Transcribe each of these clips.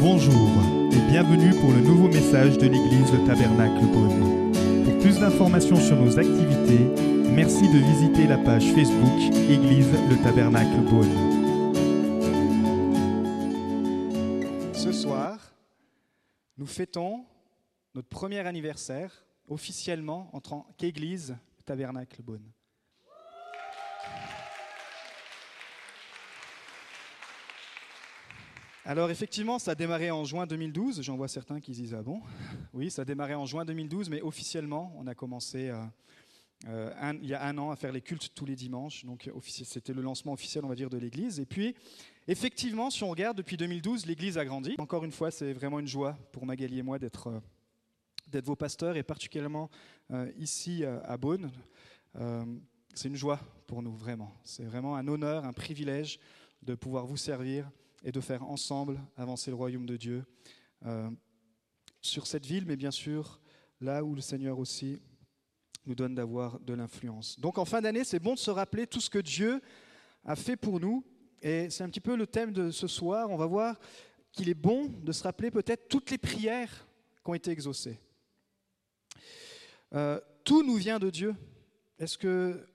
Bonjour et bienvenue pour le nouveau message de l'église Le Tabernacle Beaune. Pour plus d'informations sur nos activités, merci de visiter la page Facebook Église Le Tabernacle Beaune. Ce soir, nous fêtons notre premier anniversaire officiellement en tant qu'Église Tabernacle Beaune. Alors effectivement, ça a démarré en juin 2012. J'en vois certains qui disent ah bon? Oui, ça a démarré en juin 2012, mais officiellement, on a commencé euh, euh, il y a un an à faire les cultes tous les dimanches. Donc c'était le lancement officiel, on va dire, de l'Église. Et puis effectivement, si on regarde depuis 2012, l'Église a grandi. Encore une fois, c'est vraiment une joie pour Magali et moi d'être euh, d'être vos pasteurs et particulièrement ici à Beaune. C'est une joie pour nous, vraiment. C'est vraiment un honneur, un privilège de pouvoir vous servir et de faire ensemble avancer le royaume de Dieu euh, sur cette ville, mais bien sûr là où le Seigneur aussi nous donne d'avoir de l'influence. Donc en fin d'année, c'est bon de se rappeler tout ce que Dieu a fait pour nous. Et c'est un petit peu le thème de ce soir. On va voir qu'il est bon de se rappeler peut-être toutes les prières qui ont été exaucées. Euh, tout nous vient de Dieu. Est-ce que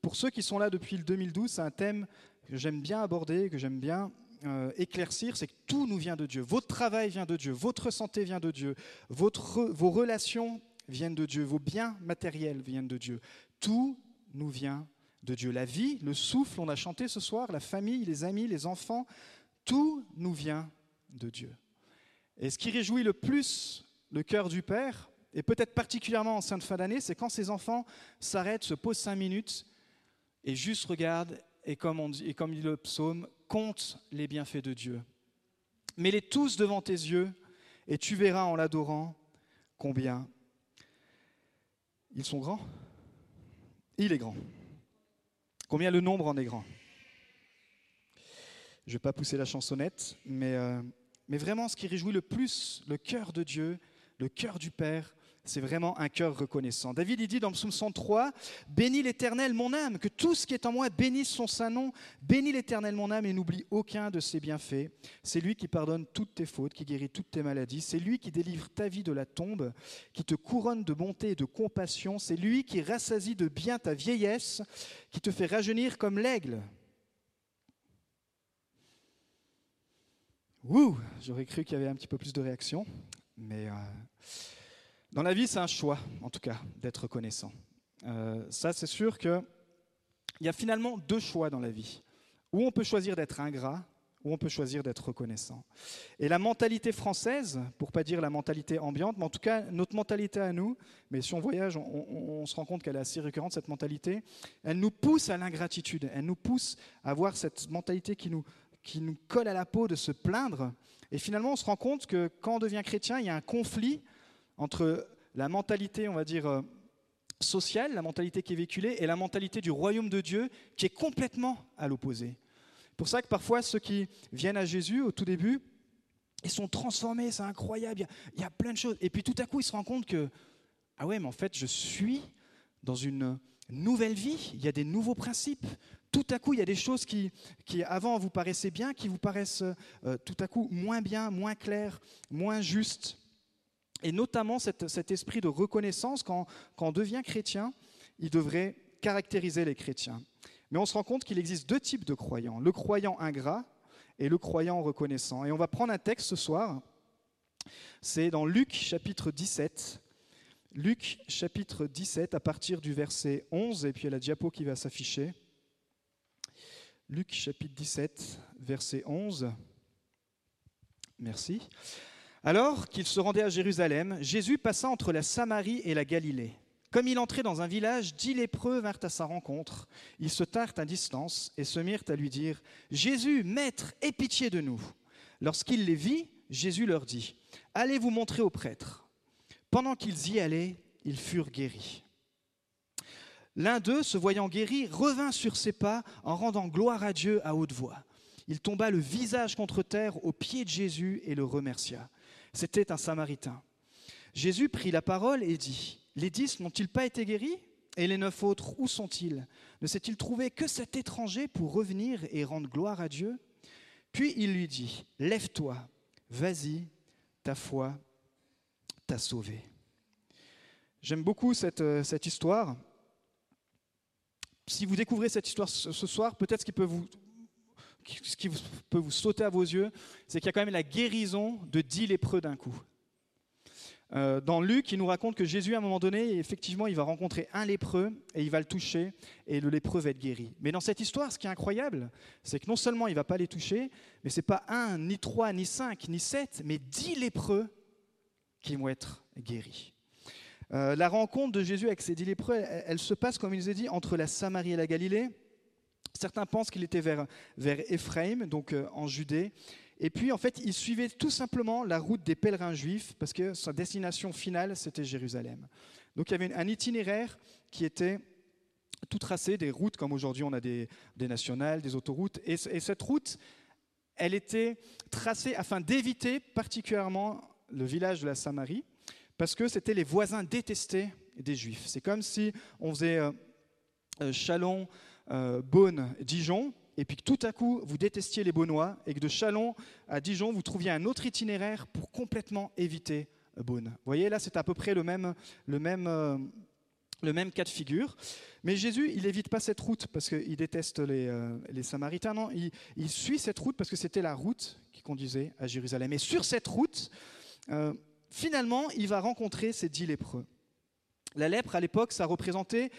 pour ceux qui sont là depuis le 2012, c'est un thème que j'aime bien aborder, que j'aime bien euh, éclaircir, c'est que tout nous vient de Dieu. Votre travail vient de Dieu, votre santé vient de Dieu, votre, vos relations viennent de Dieu, vos biens matériels viennent de Dieu. Tout nous vient de Dieu. La vie, le souffle, on a chanté ce soir, la famille, les amis, les enfants, tout nous vient de Dieu. Et ce qui réjouit le plus le cœur du Père, et peut-être particulièrement en sainte fin d'année, c'est quand ces enfants s'arrêtent, se posent cinq minutes et juste regardent et comme, dit, et comme dit le psaume, compte les bienfaits de Dieu. Mets-les tous devant tes yeux et tu verras en l'adorant combien ils sont grands. Il est grand. Combien le nombre en est grand. Je ne vais pas pousser la chansonnette, mais, euh, mais vraiment ce qui réjouit le plus le cœur de Dieu, le cœur du Père, c'est vraiment un cœur reconnaissant. David il dit dans psaume 103, Bénis l'Éternel mon âme, que tout ce qui est en moi bénisse son saint nom. Bénis l'Éternel mon âme et n'oublie aucun de ses bienfaits. C'est lui qui pardonne toutes tes fautes, qui guérit toutes tes maladies. C'est lui qui délivre ta vie de la tombe, qui te couronne de bonté et de compassion. C'est lui qui rassasie de bien ta vieillesse, qui te fait rajeunir comme l'aigle. Ouh, j'aurais cru qu'il y avait un petit peu plus de réaction, mais euh, dans la vie, c'est un choix, en tout cas, d'être reconnaissant. Euh, ça, c'est sûr qu'il y a finalement deux choix dans la vie. Ou on peut choisir d'être ingrat, ou on peut choisir d'être reconnaissant. Et la mentalité française, pour pas dire la mentalité ambiante, mais en tout cas notre mentalité à nous, mais si on voyage, on, on- se rend compte qu'elle est assez récurrente, cette mentalité, elle nous pousse à l'ingratitude, elle nous pousse à avoir cette mentalité qui nous, qui nous colle à la peau de se plaindre. Et finalement, on se rend compte que quand on devient chrétien, il y a un conflit entre la mentalité, on va dire, euh, sociale, la mentalité qui est véhiculée, et la mentalité du royaume de Dieu qui est complètement à l'opposé. Pour ça que parfois ceux qui viennent à Jésus au tout début, ils sont transformés, c'est incroyable, il y, a, il y a plein de choses. Et puis tout à coup, ils se rendent compte que, ah ouais, mais en fait, je suis dans une nouvelle vie, il y a des nouveaux principes. Tout à coup, il y a des choses qui, qui avant vous paraissaient bien, qui vous paraissent euh, tout à coup moins bien, moins claires, moins justes. Et notamment cet esprit de reconnaissance, quand, quand on devient chrétien, il devrait caractériser les chrétiens. Mais on se rend compte qu'il existe deux types de croyants, le croyant ingrat et le croyant reconnaissant. Et on va prendre un texte ce soir, c'est dans Luc chapitre 17. Luc chapitre 17 à partir du verset 11, et puis il y a la diapo qui va s'afficher. Luc chapitre 17, verset 11. Merci. Alors qu'il se rendait à Jérusalem, Jésus passa entre la Samarie et la Galilée. Comme il entrait dans un village, dix lépreux vinrent à sa rencontre. Ils se tinrent à distance et se mirent à lui dire Jésus, Maître, aie pitié de nous. Lorsqu'il les vit, Jésus leur dit Allez vous montrer au prêtre. Pendant qu'ils y allaient, ils furent guéris. L'un d'eux, se voyant guéri, revint sur ses pas en rendant gloire à Dieu à haute voix. Il tomba le visage contre terre aux pieds de Jésus et le remercia. C'était un Samaritain. Jésus prit la parole et dit, Les dix n'ont-ils pas été guéris? Et les neuf autres, où sont-ils? Ne s'est-il trouvé que cet étranger pour revenir et rendre gloire à Dieu? Puis il lui dit, Lève-toi, vas-y, ta foi t'a sauvé. J'aime beaucoup cette, euh, cette, histoire. Si vous découvrez cette histoire ce, soir, peut-être ce qui peut vous ce qui peut vous sauter à vos yeux, c'est qu'il y a quand même la guérison de dix lépreux d'un coup. Euh, dans Luc, il nous raconte que Jésus, à un moment donné, effectivement, il va rencontrer un lépreux et il va le toucher et le lépreux va être guéri. Mais dans cette histoire, ce qui est incroyable, c'est que non seulement il ne va pas les toucher, mais ce n'est pas un, ni trois, ni cinq, ni sept, mais dix lépreux qui vont être guéris. Euh, la rencontre de Jésus avec ces dix lépreux, elle, se passe, comme il nous a dit, entre la Samarie et la Galilée. Certains pensent qu'il était vers, vers Éphraïm, donc euh, en Judée. Et puis, en fait, il suivait tout simplement la route des pèlerins juifs, parce que sa destination finale, c'était Jérusalem. Donc, il y avait un itinéraire qui était tout tracé, des routes, comme aujourd'hui on a des, nationales, des autoroutes. Et, et cette route, elle était tracée afin d'éviter particulièrement le village de la Samarie, parce que c'était les voisins détestés des Juifs. C'est comme si on faisait euh, euh, Chalon, euh, Beaune, Dijon, et puis que tout à coup vous détestiez les Beaunois, et que de Chalon à Dijon vous trouviez un autre itinéraire pour complètement éviter Beaune. Vous voyez, là c'est à peu près le même, le même, le même cas de figure. Mais Jésus, il n'évite pas cette route parce qu'il déteste les, les, Samaritains. Non, il, il, suit cette route parce que c'était la route qui conduisait à Jérusalem. Et sur cette route, finalement, il va rencontrer ces dix lépreux. La lèpre, à l'époque, ça représentait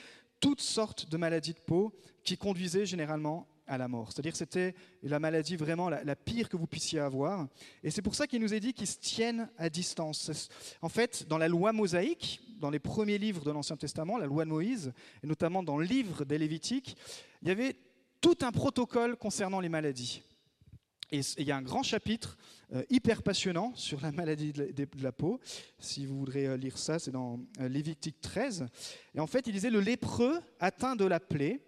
toutes sortes de maladies de peau qui conduisaient généralement à la mort. C'est-à-dire c'était la maladie vraiment la, pire que vous puissiez avoir. Et c'est pour ça qu'il nous est dit qu'ils se tiennent à distance. En fait, dans la loi mosaïque, dans les premiers livres de l'Ancien Testament, la loi de Moïse, et notamment dans le livre des Lévitiques, il y avait tout un protocole concernant les maladies. Et il y a un grand chapitre euh, hyper passionnant sur la maladie de la, peau. Si vous voudrez euh, lire ça, c'est dans euh, Lévitique 13. Et en fait, il disait Le lépreux atteint de la plaie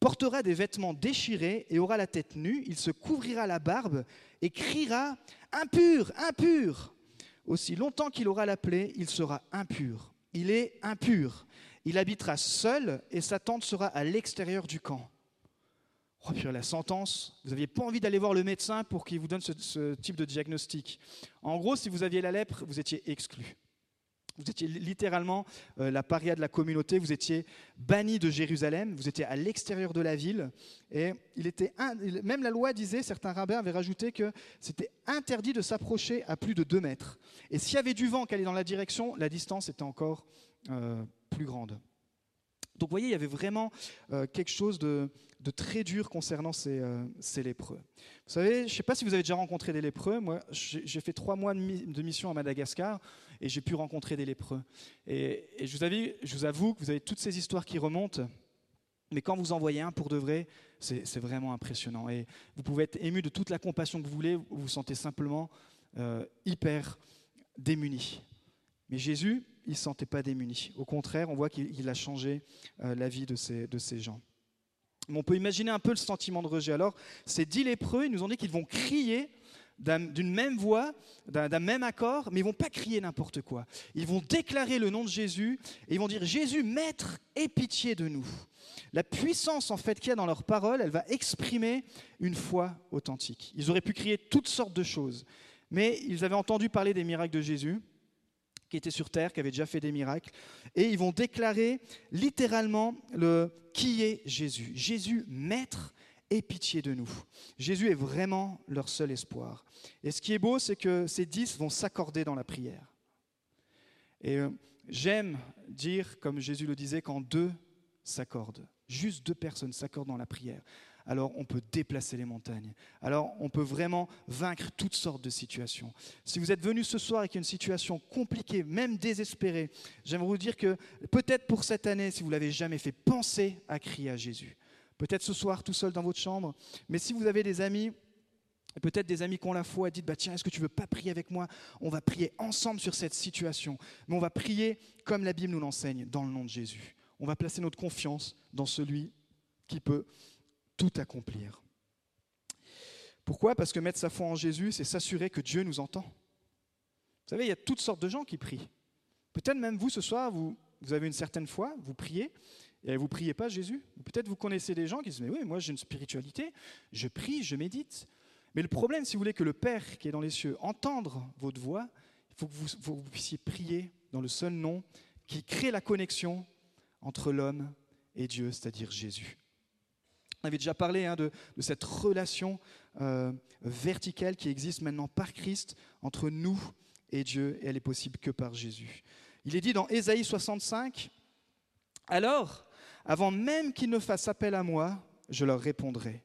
portera des vêtements déchirés et aura la tête nue. Il se couvrira la barbe et criera Impur, impur Aussi longtemps qu'il aura la plaie, il sera impur. Il est impur. Il habitera seul et sa tente sera à l'extérieur du camp. La sentence, vous n'aviez pas envie d'aller voir le médecin pour qu'il vous donne ce, type de diagnostic. En gros, si vous aviez la lèpre, vous étiez exclu. Vous étiez littéralement euh, la paria de la communauté, vous étiez banni de Jérusalem, vous étiez à l'extérieur de la ville. Et il était même la loi disait, certains rabbins avaient rajouté que c'était interdit de s'approcher à plus de deux mètres. Et s'il y avait du vent qui allait dans la direction, la distance était encore euh, plus grande. Donc vous voyez, il y avait vraiment euh, quelque chose de, très dur concernant euh, ces, lépreux. Vous savez, je ne sais pas si vous avez déjà rencontré des lépreux. Moi, j'ai fait trois mois de, mission à Madagascar et j'ai pu rencontrer des lépreux. Et, je, vous avoue, je vous avoue que vous avez toutes ces histoires qui remontent. Mais quand vous en voyez un pour de vrai, c'est vraiment impressionnant. Et vous pouvez être ému de toute la compassion que vous voulez, vous vous sentez simplement euh, hyper démuni. Mais Jésus, il ne se sentait pas démuni. Au contraire, on voit qu'il a changé euh, la vie de ces, gens. on peut imaginer un peu le sentiment de rejet. Alors, ces dix lépreux, ils nous ont dit qu'ils vont crier d'une même voix, d'un même accord, mais ils vont pas crier n'importe quoi. Ils vont déclarer le nom de Jésus et ils vont dire Jésus, Maître, aie pitié de nous. La puissance en fait qu'il y a dans leur parole, elle va exprimer une foi authentique. Ils auraient pu crier toutes sortes de choses, mais ils avaient entendu parler des miracles de Jésus qui était sur terre, qui avait déjà fait des miracles, et ils vont déclarer littéralement le qui est Jésus? Jésus, maître, aie pitié de nous. Jésus est vraiment leur seul espoir. Et ce qui est beau, c'est que ces dix vont s'accorder dans la prière. Et euh, j'aime dire, comme Jésus le disait, quand deux s'accordent, juste deux personnes s'accordent dans la prière alors on peut déplacer les montagnes. Alors on peut vraiment vaincre toutes sortes de situations. Si vous êtes venu ce soir avec une situation compliquée, même désespérée, j'aimerais vous dire que peut-être pour cette année, si vous l'avez jamais fait, pensez à crier à Jésus. Peut-être ce soir tout seul dans votre chambre, mais si vous avez des amis Peut-être des amis qui ont la foi, dites bah tiens, est-ce que tu veux pas prier avec moi? On va prier ensemble sur cette situation, mais on va prier comme la Bible nous l'enseigne, dans le nom de Jésus. On va placer notre confiance dans celui qui peut tout accomplir. Pourquoi? Parce que mettre sa foi en Jésus, c'est s'assurer que Dieu nous entend. Vous savez, il y a toutes sortes de gens qui prient. Peut-être même vous, ce soir, vous, vous avez une certaine foi, vous priez, et vous ne priez pas Jésus. Peut-être vous connaissez des gens qui disent, mais oui, moi j'ai une spiritualité, je prie, je médite. Mais le problème, si vous voulez que le Père qui est dans les cieux entende votre voix, il faut que vous, vous puissiez prier dans le seul nom qui crée la connexion entre l'homme et Dieu, c'est-à-dire Jésus. On avait déjà parlé hein, de, cette relation euh, verticale qui existe maintenant par Christ entre nous et Dieu, et elle est possible que par Jésus. Il est dit dans Ésaïe 65, Alors, avant même qu'ils ne fassent appel à moi, je leur répondrai.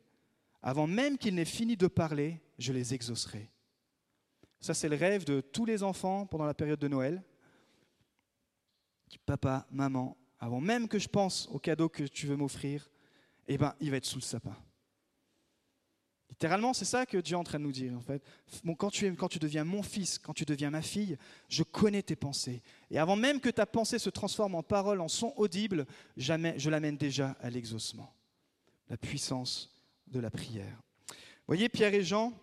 Avant même qu'ils n'aient fini de parler, je les exaucerai. Ça, c'est le rêve de tous les enfants pendant la période de Noël. Papa, maman, avant même que je pense au cadeau que tu veux m'offrir, eh ben, il va être sous le sapin. Littéralement, c'est ça que Dieu est en train de nous dire. En fait, quand, tu quand tu deviens mon fils, quand tu deviens ma fille, je connais tes pensées. Et avant même que ta pensée se transforme en parole, en son audible, jamais, je l'amène déjà à l'exaucement. La puissance de la prière. Voyez, Pierre et Jean,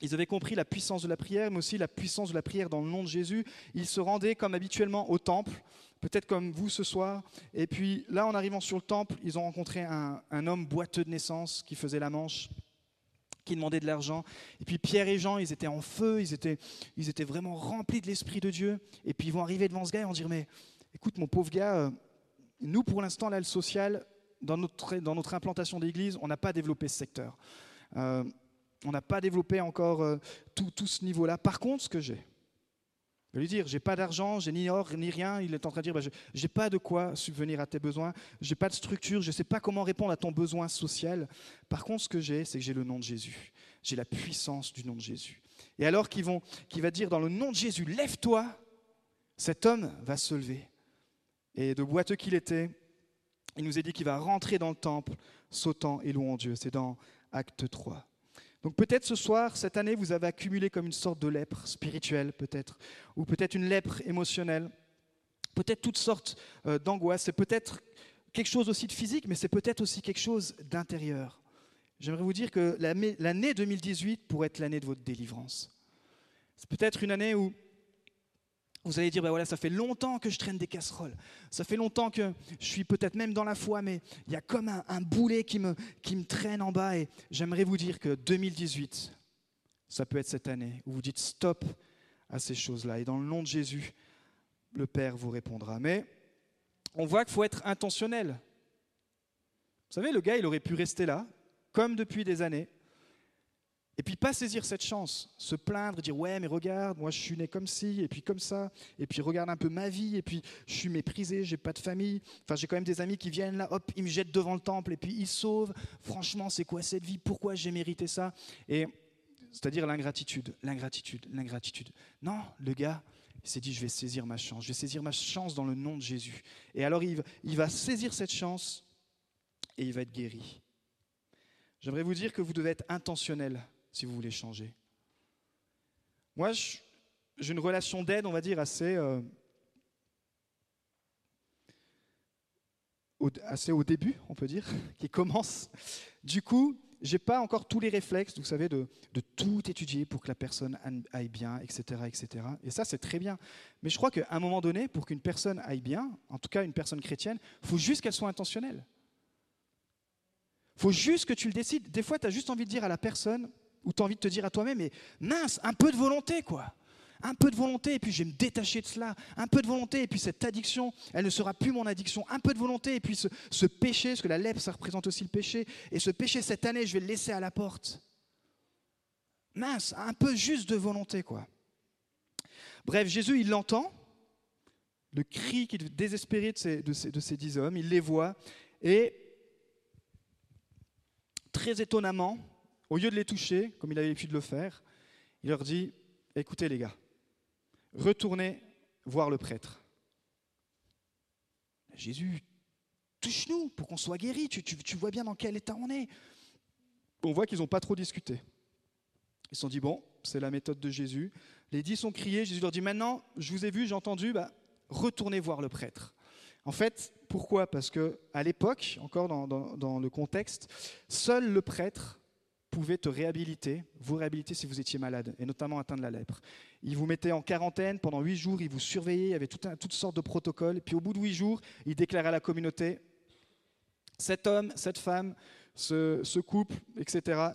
ils avaient compris la puissance de la prière, mais aussi la puissance de la prière dans le nom de Jésus. Ils se rendaient comme habituellement au temple peut-être comme vous ce soir. Et puis là, en arrivant sur le temple, ils ont rencontré un, homme boiteux de naissance qui faisait la manche qui demandait de l'argent. Et puis Pierre et Jean, ils étaient en feu, ils étaient, ils étaient vraiment remplis de l'Esprit de Dieu. Et puis ils vont arriver devant ce gars et vont dire, mais écoute mon pauvre gars, euh, nous pour l'instant, là, le social, dans notre, dans notre implantation d'église, on n'a pas développé ce secteur. Euh, on n'a pas développé encore euh, tout, tout ce niveau-là. Par contre, ce que j'ai, vais lui dire, j'ai pas d'argent, j'ai ni or, ni rien. Il est en train de dire, bah, je n'ai pas de quoi subvenir à tes besoins, j'ai pas de structure, je ne sais pas comment répondre à ton besoin social. Par contre, ce que j'ai, c'est que j'ai le nom de Jésus. J'ai la puissance du nom de Jésus. Et alors qu'il va dire dans le nom de Jésus, lève-toi, cet homme va se lever. Et de boiteux qu'il était, il nous est dit qu'il va rentrer dans le temple, sautant et louant Dieu. C'est dans Acte 3. Donc peut-être ce soir, cette année, vous avez accumulé comme une sorte de lèpre spirituelle, peut-être, ou peut-être une lèpre émotionnelle, peut-être toutes sortes euh, d'angoisses, c'est peut-être quelque chose aussi de physique, mais c'est peut-être aussi quelque chose d'intérieur. J'aimerais vous dire que l'année 2018 pourrait être l'année de votre délivrance. C'est peut-être une année où vous allez dire, ben voilà, ça fait longtemps que je traîne des casseroles. Ça fait longtemps que je suis peut-être même dans la foi, mais il y a comme un, boulet qui me, qui me traîne en bas. Et j'aimerais vous dire que 2018, ça peut être cette année où vous dites stop à ces choses-là. Et dans le nom de Jésus, le Père vous répondra. Mais on voit qu'il faut être intentionnel. Vous savez, le gars, il aurait pu rester là, comme depuis des années, et puis pas saisir cette chance, se plaindre, dire ouais mais regarde, moi je suis né comme ci, et puis comme ça, et puis regarde un peu ma vie, et puis je suis méprisé, j'ai pas de famille, enfin j'ai quand même des amis qui viennent là, hop, ils me jettent devant le temple, et puis ils sauvent, franchement c'est quoi cette vie, pourquoi j'ai mérité ça? Et c'est-à-dire l'ingratitude, l'ingratitude, l'ingratitude. Non, le gars, il s'est dit je vais saisir ma chance, je vais saisir ma chance dans le nom de Jésus. Et alors il, il va saisir cette chance, et il va être guéri. J'aimerais vous dire que vous devez être intentionnel si vous voulez changer. Moi, j'ai une relation d'aide, on va dire, assez, euh, au, assez au début, on peut dire, qui commence. Du coup, j'ai pas encore tous les réflexes, vous savez, de, tout étudier pour que la personne aille bien, etc., etc. Et ça, c'est très bien. Mais je crois qu'à un moment donné, pour qu'une personne aille bien, en tout cas une personne chrétienne, faut juste qu'elle soit intentionnelle. Faut juste que tu le décides. Des fois, tu as juste envie de dire à la personne, où tu as envie de te dire à toi-même, mais mince, un peu de volonté, quoi. Un peu de volonté, et puis je vais me détacher de cela. Un peu de volonté, et puis cette addiction, elle ne sera plus mon addiction. Un peu de volonté, et puis ce, péché, parce que la lèpre, ça représente aussi le péché. Et ce péché, cette année, je vais le laisser à la porte. Mince, un peu juste de volonté, quoi. Bref, Jésus, il l'entend, le cri qui est désespéré de ces dix hommes, il les voit, et très étonnamment, au lieu de les toucher, comme il avait l'habitude de le faire, il leur dit, écoutez les gars, retournez voir le prêtre. Jésus, touche-nous pour qu'on soit guéris, tu, vois bien dans quel état on est. On voit qu'ils n'ont pas trop discuté. Ils se sont dit, bon, c'est la méthode de Jésus. Les dix ont crié, Jésus leur dit, maintenant, je vous ai vu, j'ai entendu, bah, retournez voir le prêtre. En fait, pourquoi? Parce que à l'époque, encore dans le contexte, seul le prêtre pouvait te réhabiliter, vous réhabiliter si vous étiez malade, et notamment atteint de la lèpre. Il vous mettait en quarantaine pendant huit jours, il vous surveillait, il y avait toutes sortes de protocoles, puis au bout de huit jours, il déclarait à la communauté, cet homme, cette femme, ce, couple, etc.,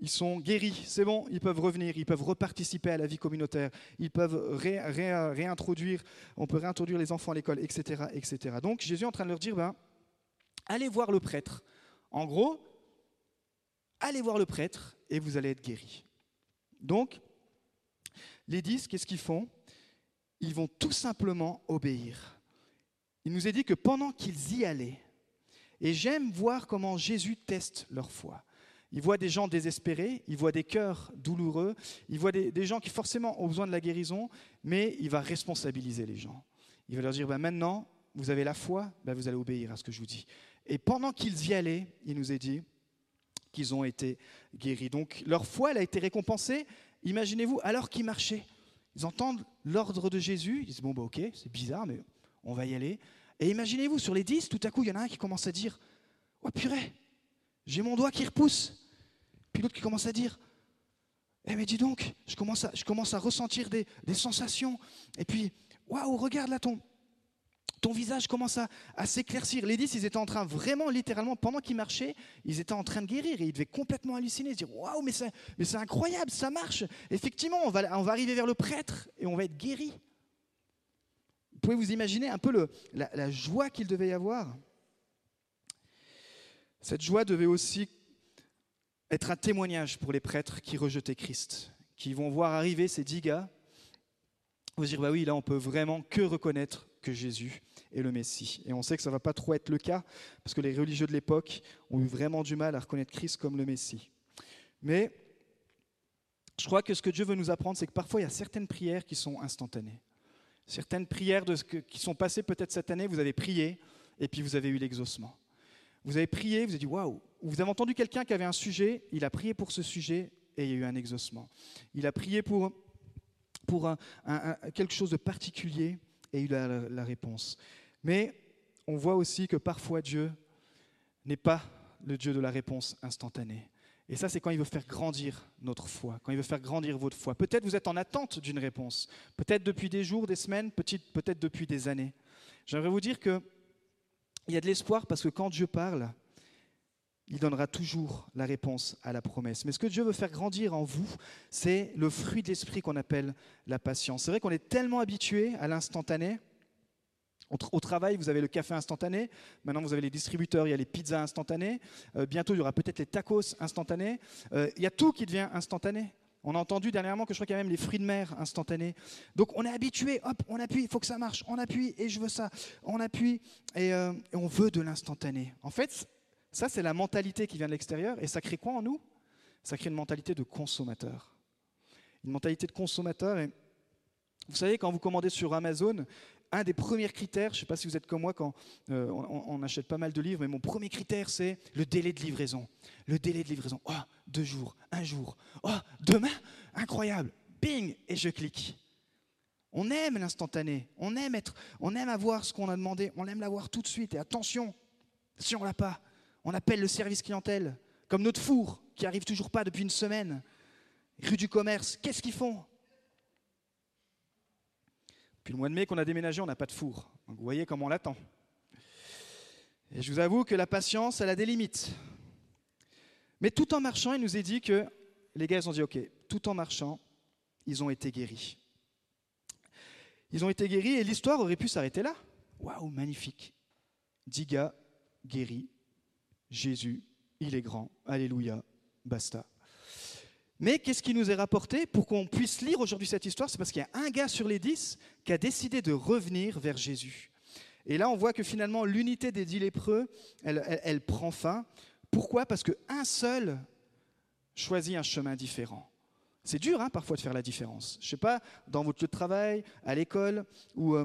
ils sont guéris, c'est bon, ils peuvent revenir, ils peuvent reparticiper à la vie communautaire, ils peuvent réintroduire, on peut réintroduire les enfants à l'école, etc., etc. Donc Jésus est en train de leur dire, ben, allez voir le prêtre. En gros, allez voir le prêtre et vous allez être guéris. Donc, les dix, qu'est-ce qu'ils font? Ils vont tout simplement obéir. Il nous est dit que pendant qu'ils y allaient, et j'aime voir comment Jésus teste leur foi. Il voit des gens désespérés, il voit des cœurs douloureux, il voit des, gens qui forcément ont besoin de la guérison, mais il va responsabiliser les gens. Il va leur dire, ben maintenant, vous avez la foi, ben vous allez obéir à ce que je vous dis. Et pendant qu'ils y allaient, il nous est dit qu'ils ont été guéris. Donc leur foi, elle a été récompensée. Imaginez-vous, alors qu'ils marchaient, ils entendent l'ordre de Jésus, ils disent, bon, ben ok, c'est bizarre, mais on va y aller. Et imaginez-vous, sur les dix, tout à coup, il y en a un qui commence à dire, oh purée, j'ai mon doigt qui repousse. Puis l'autre qui commence à dire Eh mais dis donc, je commence à, je commence à ressentir des, sensations. Et puis, waouh, regarde là ton, ton visage commence à, s'éclaircir. Les dix, ils étaient en train vraiment, littéralement, pendant qu'ils marchaient, ils étaient en train de guérir et ils devaient complètement halluciner, se dire Waouh, mais c'est, incroyable, ça marche. Effectivement, on va, arriver vers le prêtre et on va être guéri. Vous pouvez vous imaginer un peu la, joie qu'il devait y avoir cette joie devait aussi être un témoignage pour les prêtres qui rejetaient Christ, qui vont voir arriver ces dix gars, vont dire bah oui, là on peut vraiment que reconnaître que Jésus est le Messie. Et on sait que ça ne va pas trop être le cas, parce que les religieux de l'époque ont eu vraiment du mal à reconnaître Christ comme le Messie. Mais je crois que ce que Dieu veut nous apprendre, c'est que parfois il y a certaines prières qui sont instantanées. Certaines prières de ce qui sont passées peut-être cette année, vous avez prié et puis vous avez eu l'exaucement. Vous avez prié, vous avez dit waouh. Vous avez entendu quelqu'un qui avait un sujet, il a prié pour ce sujet et il y a eu un exaucement. Il a prié pour, pour quelque chose de particulier et il a la, la réponse. Mais on voit aussi que parfois Dieu n'est pas le Dieu de la réponse instantanée. Et ça, c'est quand il veut faire grandir notre foi, quand il veut faire grandir votre foi. Peut-être vous êtes en attente d'une réponse, peut-être depuis des jours, des semaines, peut-être depuis des années. J'aimerais vous dire que il y a de l'espoir parce que quand Dieu parle, il donnera toujours la réponse à la promesse. Mais ce que Dieu veut faire grandir en vous, c'est le fruit de l'esprit qu'on appelle la patience. C'est vrai qu'on est tellement habitué à l'instantané. Au travail, vous avez le café instantané. Maintenant, vous avez les distributeurs, il y a les pizzas instantanées. Euh, bientôt, il y aura peut-être les tacos instantanés. Euh, il y a tout qui devient instantané. On a entendu dernièrement que je crois qu'il y a même les fruits de mer instantanés. Donc on est habitué, hop, on appuie, il faut que ça marche, on appuie et je veux ça, on appuie et, euh, on veut de l'instantané. En fait, ça c'est la mentalité qui vient de l'extérieur et ça crée quoi en nous? Ça crée une mentalité de consommateur. Une mentalité de consommateur et vous savez, quand vous commandez sur Amazon, un des premiers critères, je ne sais pas si vous êtes comme moi quand euh, on, achète pas mal de livres, mais mon premier critère, c'est le délai de livraison. Le délai de livraison. Oh, deux jours, un jour. Oh, demain, incroyable. Bing, et je clique. On aime l'instantané. On aime être, on aime avoir ce qu'on a demandé. On aime l'avoir tout de suite. Et attention, si on l'a pas, on appelle le service clientèle, comme notre four qui arrive toujours pas depuis une semaine. Rue du commerce, qu'est-ce qu'ils font? Depuis le mois de mai qu'on a déménagé, on n'a pas de four. Donc vous voyez comment on l'attend. Et je vous avoue que la patience, elle a des limites. Mais tout en marchant, il nous est dit que les gars, ils ont dit, OK, tout en marchant, ils ont été guéris. Ils ont été guéris et l'histoire aurait pu s'arrêter là. Waouh, magnifique. Dix gars guéris. Jésus, il est grand. Alléluia. Basta. Mais qu'est-ce qui nous est rapporté pour qu'on puisse lire aujourd'hui cette histoire? C'est parce qu'il y a un gars sur les dix qui a décidé de revenir vers Jésus. Et là, on voit que finalement, l'unité des dix lépreux, elle, prend fin. Pourquoi? Parce qu'un seul choisit un chemin différent. C'est dur hein, parfois de faire la différence. Je ne sais pas, dans votre lieu de travail, à l'école, ou euh,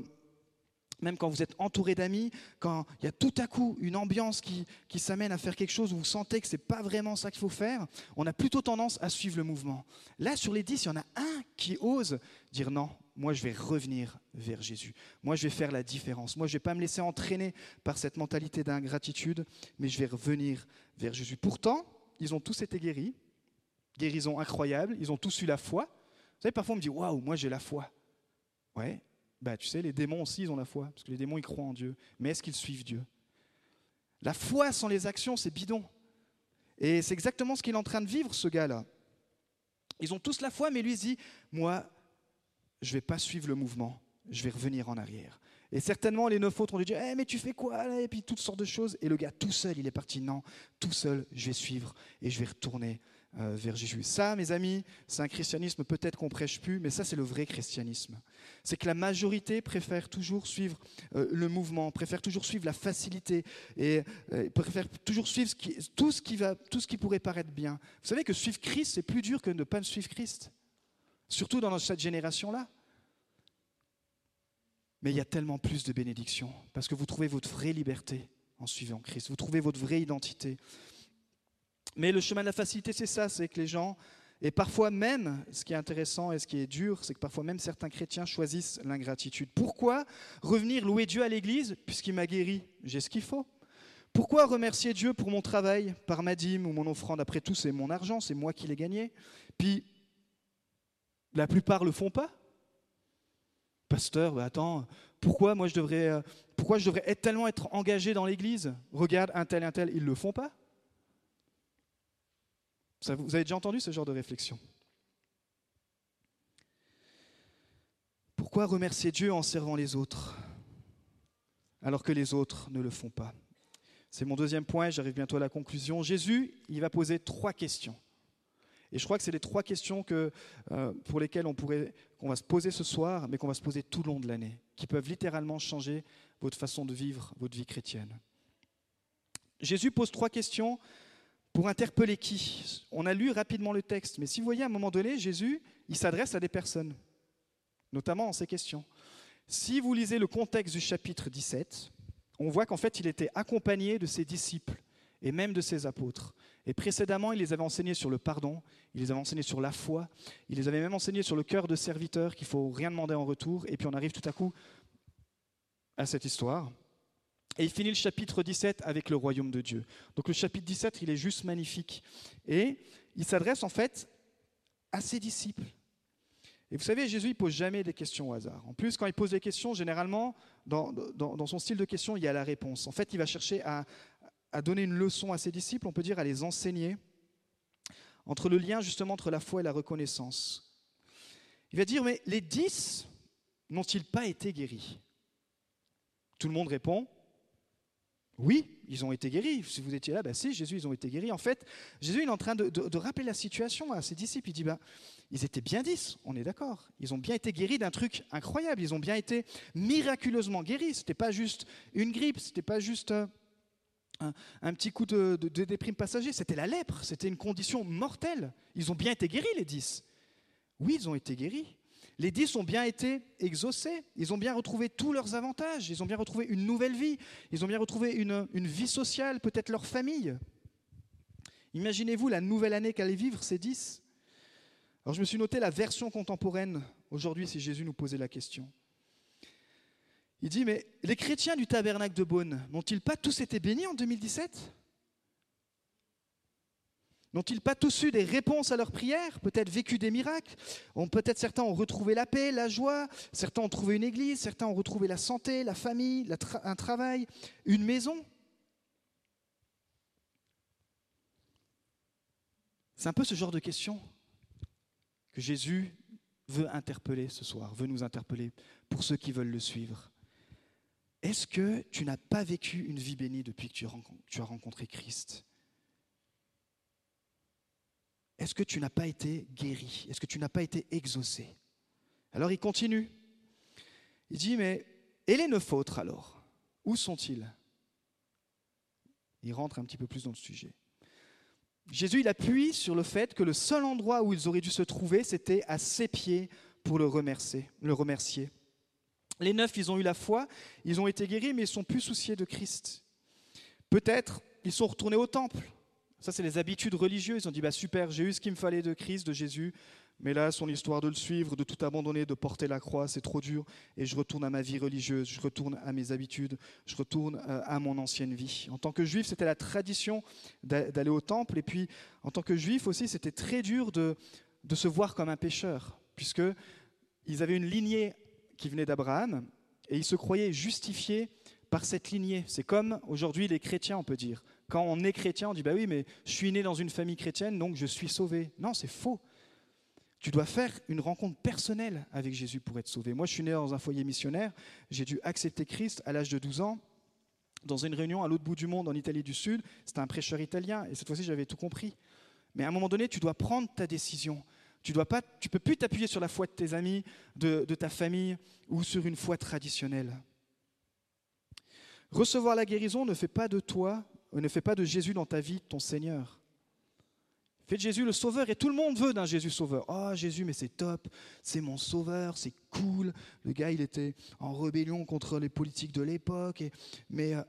même quand vous êtes entouré d'amis, quand il y a tout à coup une ambiance qui, qui s'amène à faire quelque chose vous sentez que ce n'est pas vraiment ça qu'il faut faire, on a plutôt tendance à suivre le mouvement. Là, sur les dix, il y en a un qui ose dire non, moi je vais revenir vers Jésus. Moi je vais faire la différence. Moi je ne vais pas me laisser entraîner par cette mentalité d'ingratitude, mais je vais revenir vers Jésus. Pourtant, ils ont tous été guéris, guérison incroyable, ils ont tous eu la foi. Vous savez, parfois on me dit waouh, moi j'ai la foi. Ouais, bah, tu sais, les démons aussi, ils ont la foi, parce que les démons, ils croient en Dieu. Mais est-ce qu'ils suivent Dieu? La foi sans les actions, c'est bidon. Et c'est exactement ce qu'il est en train de vivre, ce gars-là. Ils ont tous la foi, mais lui dit, moi, je ne vais pas suivre le mouvement, je vais revenir en arrière. Et certainement, les neuf autres ont dû dire eh, Mais tu fais quoi Et puis toutes sortes de choses. Et le gars, tout seul, il est parti Non, tout seul, je vais suivre et je vais retourner euh, vers Jésus. Ça, mes amis, c'est un christianisme peut-être qu'on prêche plus, mais ça, c'est le vrai christianisme. C'est que la majorité préfère toujours suivre euh, le mouvement, préfère toujours suivre la facilité et euh, préfère toujours suivre tout, ce qui va, tout ce qui pourrait paraître bien. Vous savez que suivre Christ, c'est plus dur que ne pas suivre Christ. Surtout dans cette génération-là. Mais il y a tellement plus de bénédictions parce que vous trouvez votre vraie liberté en suivant Christ. Vous trouvez votre vraie identité. Mais le chemin de la facilité, c'est ça, c'est que les gens, et parfois même, ce qui est intéressant et ce qui est dur, c'est que parfois même certains chrétiens choisissent l'ingratitude. Pourquoi revenir louer Dieu à l'église puisqu'il m'a guéri? J'ai ce qu'il faut. Pourquoi remercier Dieu pour mon travail, par ma dîme ou mon offrande? Après tout, c'est mon argent, c'est moi qui l'ai gagné. Puis, la plupart le font pas. Pasteur, bah, attends, pourquoi moi je devrais, euh, pourquoi je devrais être tellement être engagé dans l'Église? Regarde un tel, un tel, ils ne le font pas. Vous avez déjà entendu ce genre de réflexion? Pourquoi remercier Dieu en servant les autres alors que les autres ne le font pas? C'est mon deuxième point, j'arrive bientôt à la conclusion. Jésus, il va poser trois questions. Et je crois que c'est les trois questions que, euh, pour lesquelles on pourrait, qu'on va se poser ce soir, mais qu'on va se poser tout le long de l'année, qui peuvent littéralement changer votre façon de vivre votre vie chrétienne. Jésus pose trois questions pour interpeller qui? On a lu rapidement le texte, mais si vous voyez à un moment donné, Jésus, il s'adresse à des personnes, notamment dans ces questions. Si vous lisez le contexte du chapitre 17, on voit qu'en fait, il était accompagné de ses disciples et même de ses apôtres. Et précédemment, il les avait enseignés sur le pardon, il les avait enseignés sur la foi, il les avait même enseignés sur le cœur de serviteur, qu'il faut rien demander en retour. Et puis on arrive tout à coup à cette histoire. Et il finit le chapitre 17 avec le royaume de Dieu. Donc le chapitre 17, il est juste magnifique. Et il s'adresse en fait à ses disciples. Et vous savez, Jésus, il pose jamais des questions au hasard. En plus, quand il pose des questions, généralement, dans, dans son style de question, il y a la réponse. En fait, il va chercher à, à donner une leçon à ses disciples, on peut dire à les enseigner, entre le lien justement entre la foi et la reconnaissance. Il va dire, mais les dix n'ont-ils pas été guéris? Tout le monde répond, oui, ils ont été guéris. Si vous étiez là, ben si, Jésus, ils ont été guéris. En fait, Jésus il est en train de, rappeler la situation à ses disciples. Il dit, ben, ils étaient bien dix, on est d'accord. Ils ont bien été guéris d'un truc incroyable. Ils ont bien été miraculeusement guéris. Ce n'était pas juste une grippe, ce n'était pas juste euh, un, petit coup de, déprime passager. C'était la lèpre, c'était une condition mortelle. Ils ont bien été guéris, les dix. Oui, ils ont été guéris. Les dix ont bien été exaucés. Ils ont bien retrouvé tous leurs avantages. Ils ont bien retrouvé une nouvelle vie. Ils ont bien retrouvé une, vie sociale, peut-être leur famille. Imaginez-vous la nouvelle année qu'allaient vivre ces dix. Alors je me suis noté la version contemporaine aujourd'hui si Jésus nous posait la question. Il dit, mais les chrétiens du tabernacle de Beaune, n'ont-ils pas tous été bénis en 2017 N'ont-ils pas tous eu des réponses à leurs prières Peut-être vécu des miracles Peut-être certains ont retrouvé la paix, la joie, certains ont trouvé une église, certains ont retrouvé la santé, la famille, un travail, une maison? C'est un peu ce genre de questions que Jésus veut interpeller ce soir, veut nous interpeller pour ceux qui veulent le suivre. Est-ce que tu n'as pas vécu une vie bénie depuis que tu as rencontré Christ? Est-ce que tu n'as pas été guéri? Est-ce que tu n'as pas été exaucé? Alors il continue. Il dit, mais et les neuf autres alors? Où sont-ils? Il rentre un petit peu plus dans le sujet. Jésus, il appuie sur le fait que le seul endroit où ils auraient dû se trouver, c'était à ses pieds pour le remercier. Le remercier. Les neuf, ils ont eu la foi, ils ont été guéris, mais ils sont plus souciés de Christ. Peut-être, ils sont retournés au temple. Ça, c'est les habitudes religieuses. Ils ont dit, bah, super, j'ai eu ce qu'il me fallait de Christ, de Jésus, mais là, son histoire de le suivre, de tout abandonner, de porter la croix, c'est trop dur. Et je retourne à ma vie religieuse, je retourne à mes habitudes, je retourne euh, à mon ancienne vie. En tant que juif, c'était la tradition d'aller au temple. Et puis, en tant que juif aussi, c'était très dur de, de se voir comme un pécheur, puisque ils avaient une lignée qui venait d'Abraham, et ils se croyaient justifiés par cette lignée. C'est comme aujourd'hui les chrétiens, on peut dire, quand on est chrétien, on dit bah oui, mais je suis né dans une famille chrétienne, donc je suis sauvé. Non, c'est faux. Tu dois faire une rencontre personnelle avec Jésus pour être sauvé. Moi, je suis né dans un foyer missionnaire. J'ai dû accepter Christ à l'âge de 12 ans dans une réunion à l'autre bout du monde, en Italie du Sud. C'était un prêcheur italien, et cette fois-ci, j'avais tout compris. Mais à un moment donné, tu dois prendre ta décision. Tu ne tu peux plus t'appuyer sur la foi de tes amis, de ta famille, ou sur une foi traditionnelle. Recevoir la guérison ne fait pas de toi, ne fait pas de Jésus dans ta vie ton Seigneur. Fais de Jésus le sauveur et tout le monde veut d'un Jésus sauveur. Oh Jésus, mais c'est top, c'est mon sauveur, c'est cool. Le gars, il était en rébellion contre les politiques de l'époque. Mais euh,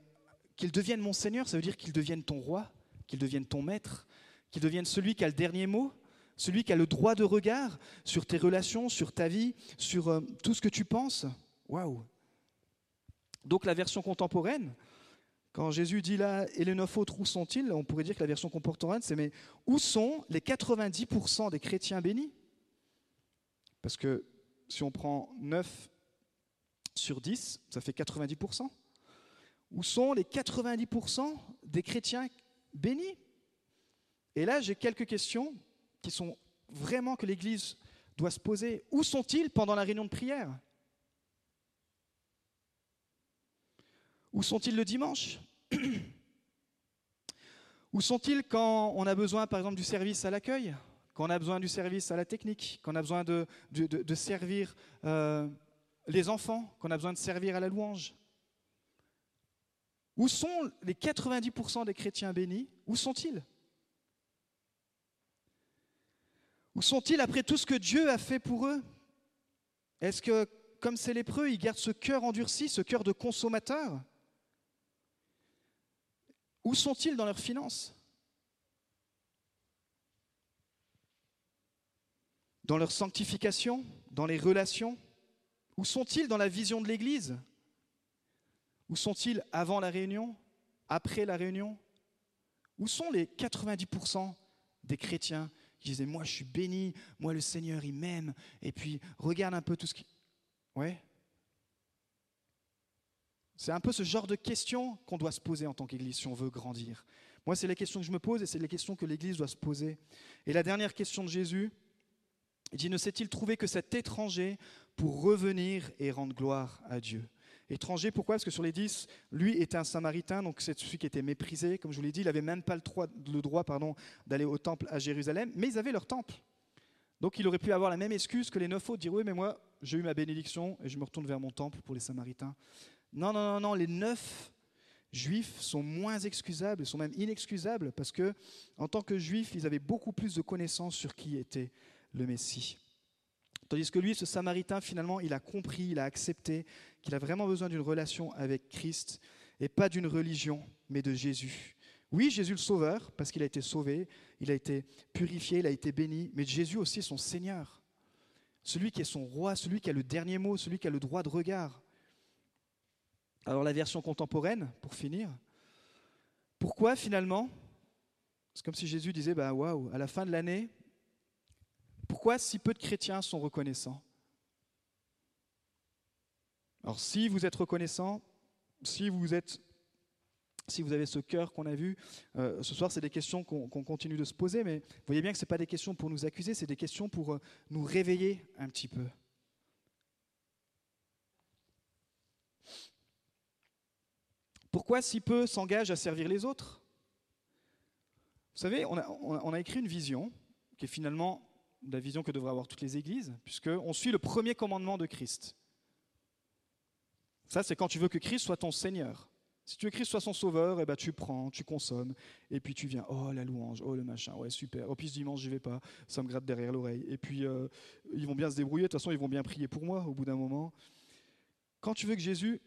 qu'il devienne mon Seigneur, ça veut dire qu'il devienne ton roi, qu'il devienne ton maître, qu'il devienne celui qui a le dernier mot, celui qui a le droit de regard sur tes relations, sur ta vie, sur euh, tout ce que tu penses. Waouh Donc la version contemporaine, quand Jésus dit là, et les neuf autres, où sont-ils? On pourrait dire que la version contemporaine, c'est mais où sont les 90% des chrétiens bénis? Parce que si on prend 9 sur 10, ça fait 90%. Où sont les 90% des chrétiens bénis? Et là, j'ai quelques questions qui sont vraiment que l'Église doit se poser. Où sont-ils pendant la réunion de prière? Où sont-ils le dimanche Où sont-ils quand on a besoin, par exemple, du service à l'accueil Quand on a besoin du service à la technique Quand on a besoin de, servir euh, les enfants Quand on a besoin de servir à la louange? Où sont les 90% des chrétiens bénis? Où sont-ils? Où sont-ils après tout ce que Dieu a fait pour eux? Est-ce que, comme c'est lépreux, ils gardent ce cœur endurci, ce cœur de consommateur? Où sont-ils dans leurs finances? Dans leur sanctification Dans les relations? Où sont-ils dans la vision de l'Église? Où sont-ils avant la réunion Après la réunion? Où sont les 90% des chrétiens qui disaient Moi je suis béni, moi le Seigneur il m'aime, et puis regarde un peu tout ce qui. Ouais? C'est un peu ce genre de questions qu'on doit se poser en tant qu'Église si on veut grandir. Moi, c'est les questions que je me pose et c'est les questions que l'Église doit se poser. Et la dernière question de Jésus, il dit, ne s'est-il trouvé que cet étranger pour revenir et rendre gloire à Dieu? Étranger, pourquoi? Parce que sur les dix, lui était un samaritain, donc c'est celui qui était méprisé. Comme je vous l'ai dit, il n'avait même pas le droit, le droit d'aller au temple à Jérusalem, mais ils avaient leur temple. Donc il aurait pu avoir la même excuse que les neuf autres, dire oui, mais moi, j'ai eu ma bénédiction et je me retourne vers mon temple pour les samaritains. Non, non, non, non, les neuf juifs sont moins excusables, sont même inexcusables, parce que en tant que juifs, ils avaient beaucoup plus de connaissances sur qui était le Messie. Tandis que lui, ce Samaritain, finalement, il a compris, il a accepté qu'il a vraiment besoin d'une relation avec Christ et pas d'une religion, mais de Jésus. Oui, Jésus le Sauveur, parce qu'il a été sauvé, il a été purifié, il a été béni, mais Jésus aussi son Seigneur, celui qui est son roi, celui qui a le dernier mot, celui qui a le droit de regard. Alors la version contemporaine, pour finir. Pourquoi finalement C'est comme si Jésus disait, bah waouh, à la fin de l'année, pourquoi si peu de chrétiens sont reconnaissants? Alors si vous êtes reconnaissant, si vous êtes si vous avez ce cœur qu'on a vu, euh, ce soir, c'est des questions qu'on continue de se poser, mais voyez bien que ce pas des questions pour nous accuser, c'est des questions pour euh, nous réveiller un petit peu. Pourquoi si peu s'engagent à servir les autres? Vous savez, on a, écrit une vision qui est finalement la vision que devraient avoir toutes les églises, puisqu'on suit le premier commandement de Christ. Ça, c'est quand tu veux que Christ soit ton Seigneur. Si tu veux que Christ soit son sauveur, eh ben, tu prends, tu consommes, et puis tu viens, oh la louange, oh le machin, ouais super. Oh puis ce dimanche, je vais pas, ça me gratte derrière l'oreille. Et puis euh, ils vont bien se débrouiller, de toute façon ils vont bien prier pour moi au bout d'un moment. Quand tu veux que Jésus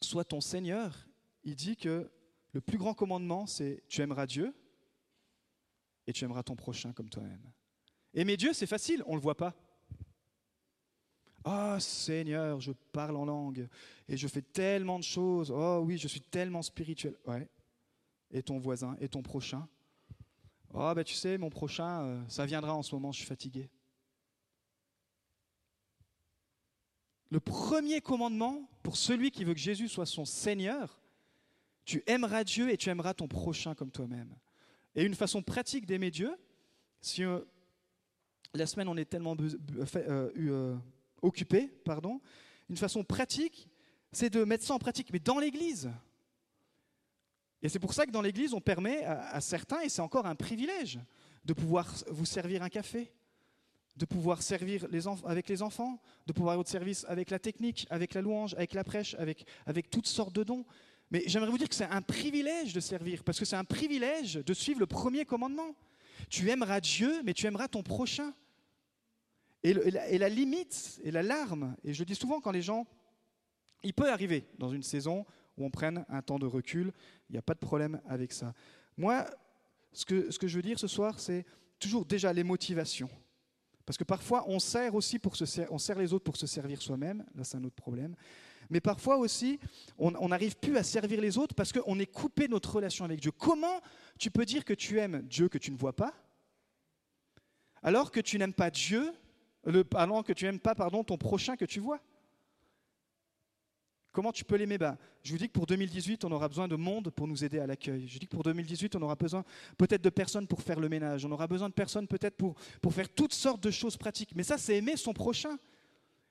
soit ton Seigneur, il dit que le plus grand commandement, c'est tu aimeras Dieu et tu aimeras ton prochain comme toi-même. Aimer Dieu, c'est facile, on ne le voit pas. Oh Seigneur, je parle en langue et je fais tellement de choses. Oh oui, je suis tellement spirituel. Ouais. Et ton voisin et ton prochain. Oh ben tu sais, mon prochain, euh, ça viendra en ce moment, je suis fatigué. Le premier commandement pour celui qui veut que Jésus soit son Seigneur, Tu aimeras Dieu et tu aimeras ton prochain comme toi-même. Et une façon pratique d'aimer Dieu, si euh, la semaine on est tellement euh, euh, occupé, pardon, une façon pratique, c'est de mettre ça en pratique, mais dans l'Église. Et c'est pour ça que dans l'Église, on permet à, certains, et c'est encore un privilège, de pouvoir vous servir un café, de pouvoir servir avec les enfants, de pouvoir être au service avec la technique, avec la louange, avec la prêche, avec, toutes sortes de dons. Mais j'aimerais vous dire que c'est un privilège de servir, parce que c'est un privilège de suivre le premier commandement. Tu aimeras Dieu, mais tu aimeras ton prochain. Et, la, limite, et la larme, et je le dis souvent quand les gens, il peut arriver dans une saison où on prenne un temps de recul, il n'y a pas de problème avec ça. Moi, ce que je veux dire ce soir, c'est toujours déjà les motivations. Parce que parfois, on sert les autres pour se servir soi-même, là c'est un autre problème. Mais parfois aussi, on n'arrive plus à servir les autres parce qu'on est coupé notre relation avec Dieu. Comment tu peux dire que tu aimes Dieu que tu ne vois pas, alors que tu n'aimes pas Dieu, alors que tu n'aimes pas pardon, ton prochain que tu vois? Comment tu peux l'aimer? Ben, Je vous dis que pour 2018, on aura besoin de monde pour nous aider à l'accueil. Je dis que pour 2018, on aura besoin peut-être de personnes pour faire le ménage. On aura besoin de personnes peut-être pour, pour faire toutes sortes de choses pratiques. Mais ça, c'est aimer son prochain.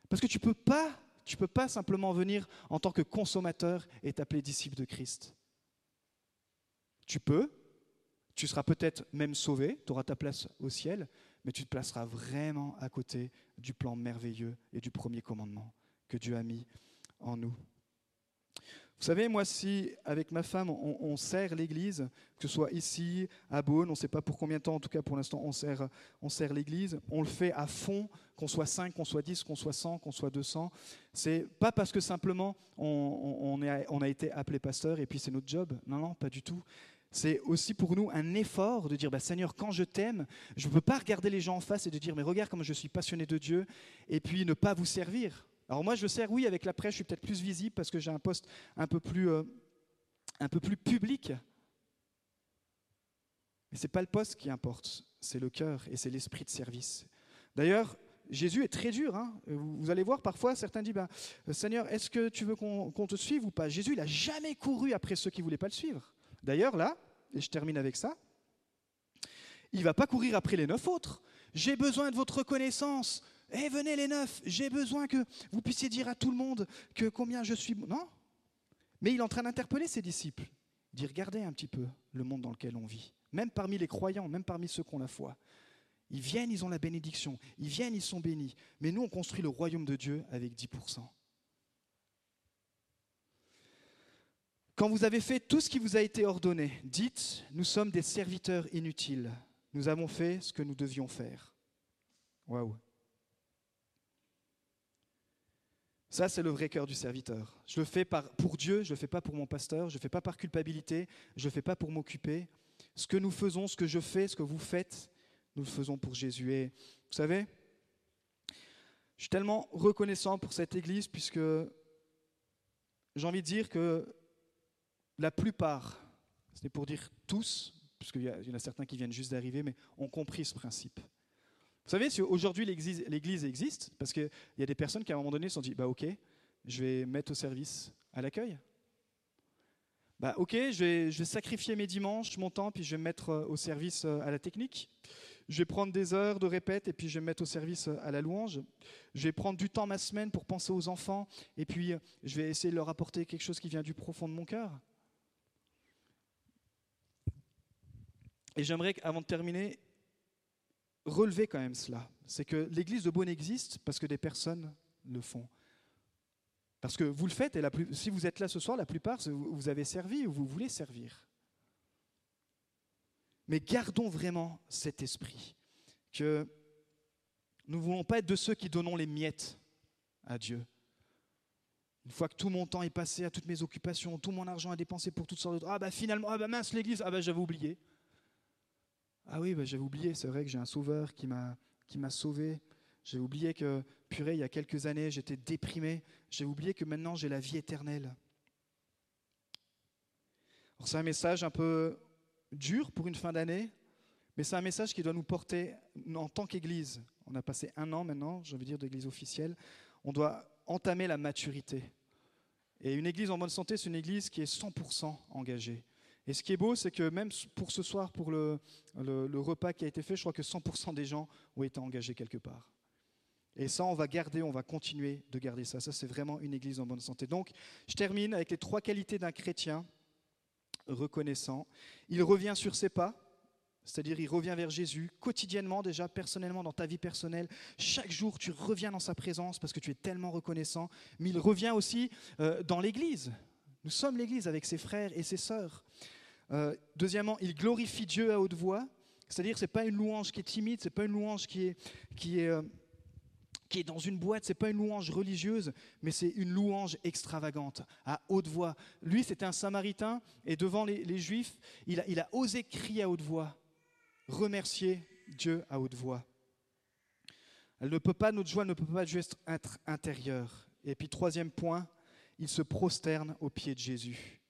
Parce que tu ne peux, peux pas simplement venir en tant que consommateur et t'appeler disciple de Christ. Tu peux, tu seras peut-être même sauvé, tu auras ta place au ciel, mais tu te placeras vraiment à côté du plan merveilleux et du premier commandement que Dieu a mis en nous. Vous savez, moi, si avec ma femme, on, sert l'Église, que ce soit ici, à Beaune, on ne sait pas pour combien de temps, en tout cas pour l'instant, on sert, on sert l'Église, on le fait à fond, qu'on soit 5, qu'on soit 10, qu'on soit 100, qu'on soit 200. C'est pas parce que simplement on, a été appelé pasteur et puis c'est notre job. Non, non, pas du tout. C'est aussi pour nous un effort de dire, bah, Seigneur, quand je t'aime, je ne peux pas regarder les gens en face et de dire, mais regarde comme je suis passionné de Dieu, et puis ne pas vous servir. Alors moi, je sers, oui, avec la presse, je suis peut-être plus visible parce que j'ai un poste un peu plus, euh, un peu plus public. Mais ce n'est pas le poste qui importe, c'est le cœur et c'est l'esprit de service. D'ailleurs, Jésus est très dur. Hein. Vous allez voir, parfois, certains disent, ben, Seigneur, est-ce que tu veux qu'on te suive ou pas? Jésus, il n'a jamais couru après ceux qui ne voulaient pas le suivre. D'ailleurs, là, et je termine avec ça, il ne va pas courir après les neuf autres. J'ai besoin de votre reconnaissance. Eh, venez les neufs, j'ai besoin que vous puissiez dire à tout le monde que combien je suis. Non Mais il est en train d'interpeller ses disciples. Dire, regardez un petit peu le monde dans lequel on vit. Même parmi les croyants, même parmi ceux qui ont la foi. Ils viennent, ils ont la bénédiction. Ils viennent, ils sont bénis. Mais nous, on construit le royaume de Dieu avec 10%. Quand vous avez fait tout ce qui vous a été ordonné, dites, nous sommes des serviteurs inutiles. Nous avons fait ce que nous devions faire. Waouh. Ça, c'est le vrai cœur du serviteur. Je le fais pour Dieu, je ne le fais pas pour mon pasteur, je ne le fais pas par culpabilité, je ne le fais pas pour m'occuper. Ce que nous faisons, ce que je fais, ce que vous faites, nous le faisons pour Jésus. Et vous savez, je suis tellement reconnaissant pour cette Église puisque j'ai envie de dire que la plupart, ce n'est pour dire tous, puisqu'il y en a certains qui viennent juste d'arriver, mais ont compris ce principe. Vous savez, aujourd'hui l'Église existe, parce qu'il y a des personnes qui à un moment donné se sont dit, bah ok, je vais mettre au service à l'accueil. Bah ok, je vais, je vais, sacrifier mes dimanches, mon temps, puis je vais me mettre euh, au service euh, à la technique. Je vais prendre des heures de répète et puis je vais me mettre au service euh, à la louange. Je vais prendre du temps ma semaine pour penser aux enfants et puis je vais essayer de leur apporter quelque chose qui vient du profond de mon cœur. Et j'aimerais, avant de terminer, relever quand même cela. C'est que l'église de Beaune existe parce que des personnes le font. Parce que vous le faites, et si vous êtes là ce soir, la plupart, vous avez servi ou vous voulez servir. Mais gardons vraiment cet esprit, que nous ne voulons pas être de ceux qui donnons les miettes à Dieu. Une fois que tout mon temps est passé à toutes mes occupations, tout mon argent est dépensé pour toutes sortes de... Ah bah finalement, ah bah mince l'église, ah bah j'avais oublié. Ah oui, bah, j'avais oublié, c'est vrai que j'ai un sauveur qui m'a, sauvé. J'ai oublié que, purée, il y a quelques années, j'étais déprimé. J'ai oublié que maintenant, j'ai la vie éternelle. c'est un message un peu dur pour une fin d'année, mais c'est un message qui doit nous porter en tant qu'Église. On a passé un an maintenant, je veux dire, d'Église officielle. On doit entamer la maturité. Et une église en bonne santé, c'est une église qui est 100% engagée. Et ce qui est beau, c'est que même pour ce soir, pour le, repas qui a été fait, je crois que 100% des gens ont été engagés quelque part. Et ça, on va garder, on va continuer de garder ça. Ça, c'est vraiment une église en bonne santé. Donc, je termine avec les trois qualités d'un chrétien reconnaissant. Il revient sur ses pas, c'est-à-dire il revient vers Jésus quotidiennement déjà, personnellement, dans ta vie personnelle. Chaque jour, tu reviens dans sa présence parce que tu es tellement reconnaissant. Mais il revient aussi euh, dans l'Église. Nous sommes l'Église avec ses frères et ses sœurs. Euh, deuxièmement, il glorifie Dieu à haute voix. C'est-à-dire, ce n'est pas une louange qui est timide, ce n'est pas une louange qui est, qui est, euh, qui est dans une boîte, ce n'est pas une louange religieuse, mais c'est une louange extravagante, à haute voix. Lui, c'était un samaritain, et devant les, Juifs, il a, il a osé crier à haute voix, remercier Dieu à haute voix. Elle ne peut pas, notre joie ne peut pas juste être intérieure. Et puis, troisième point, il se prosterne aux pieds de Jésus.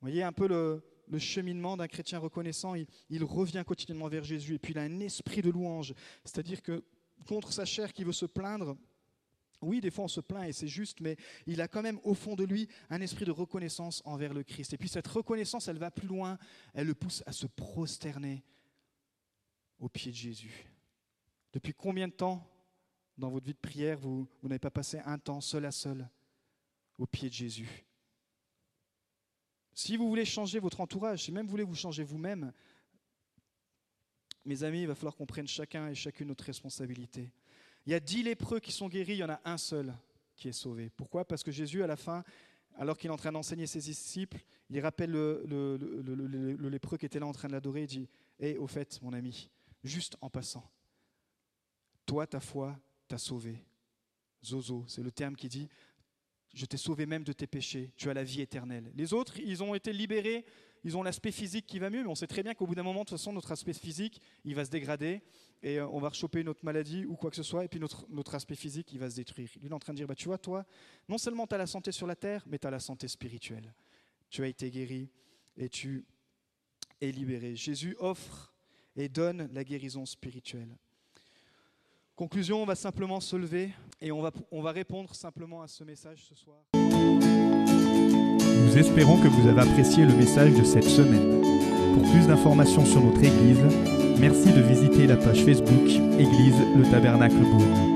Vous voyez un peu le, cheminement d'un chrétien reconnaissant. Il, revient quotidiennement vers Jésus et puis il a un esprit de louange. C'est-à-dire que contre sa chair qui veut se plaindre, oui, des fois on se plaint et c'est juste, mais il a quand même au fond de lui un esprit de reconnaissance envers le Christ. Et puis cette reconnaissance, elle va plus loin, elle le pousse à se prosterner aux pieds de Jésus. Depuis combien de temps dans votre vie de prière vous, vous n'avez pas passé un temps seul à seul aux pieds de Jésus si vous voulez changer votre entourage, si même vous voulez vous changer vous-même, mes amis, il va falloir qu'on prenne chacun et chacune notre responsabilité. Il y a dix lépreux qui sont guéris, il y en a un seul qui est sauvé. Pourquoi? Parce que Jésus, à la fin, alors qu'il est en train d'enseigner ses disciples, il rappelle le, lépreux qui était là en train de l'adorer, il dit, hé, eh, au fait, mon ami, juste en passant, toi, ta foi t'a sauvé. Zozo, c'est le terme qui dit, je t'ai sauvé même de tes péchés, tu as la vie éternelle. Les autres, ils ont été libérés, ils ont l'aspect physique qui va mieux, mais on sait très bien qu'au bout d'un moment, de toute façon, notre aspect physique, il va se dégrader et euh, on va rechoper une autre maladie ou quoi que ce soit, et puis notre, notre aspect physique, il va se détruire. Il est en train de dire, bah, tu vois, toi, non seulement tu as la santé sur la terre, mais tu as la santé spirituelle. Tu as été guéri et tu es libéré. Jésus offre et donne la guérison spirituelle. Conclusion, on va simplement se lever et on va, on va répondre simplement à ce message ce soir. Nous espérons que vous avez apprécié le message de cette semaine. Pour plus d'informations sur notre Église, merci de visiter la page Facebook Église le Tabernacle Beaune.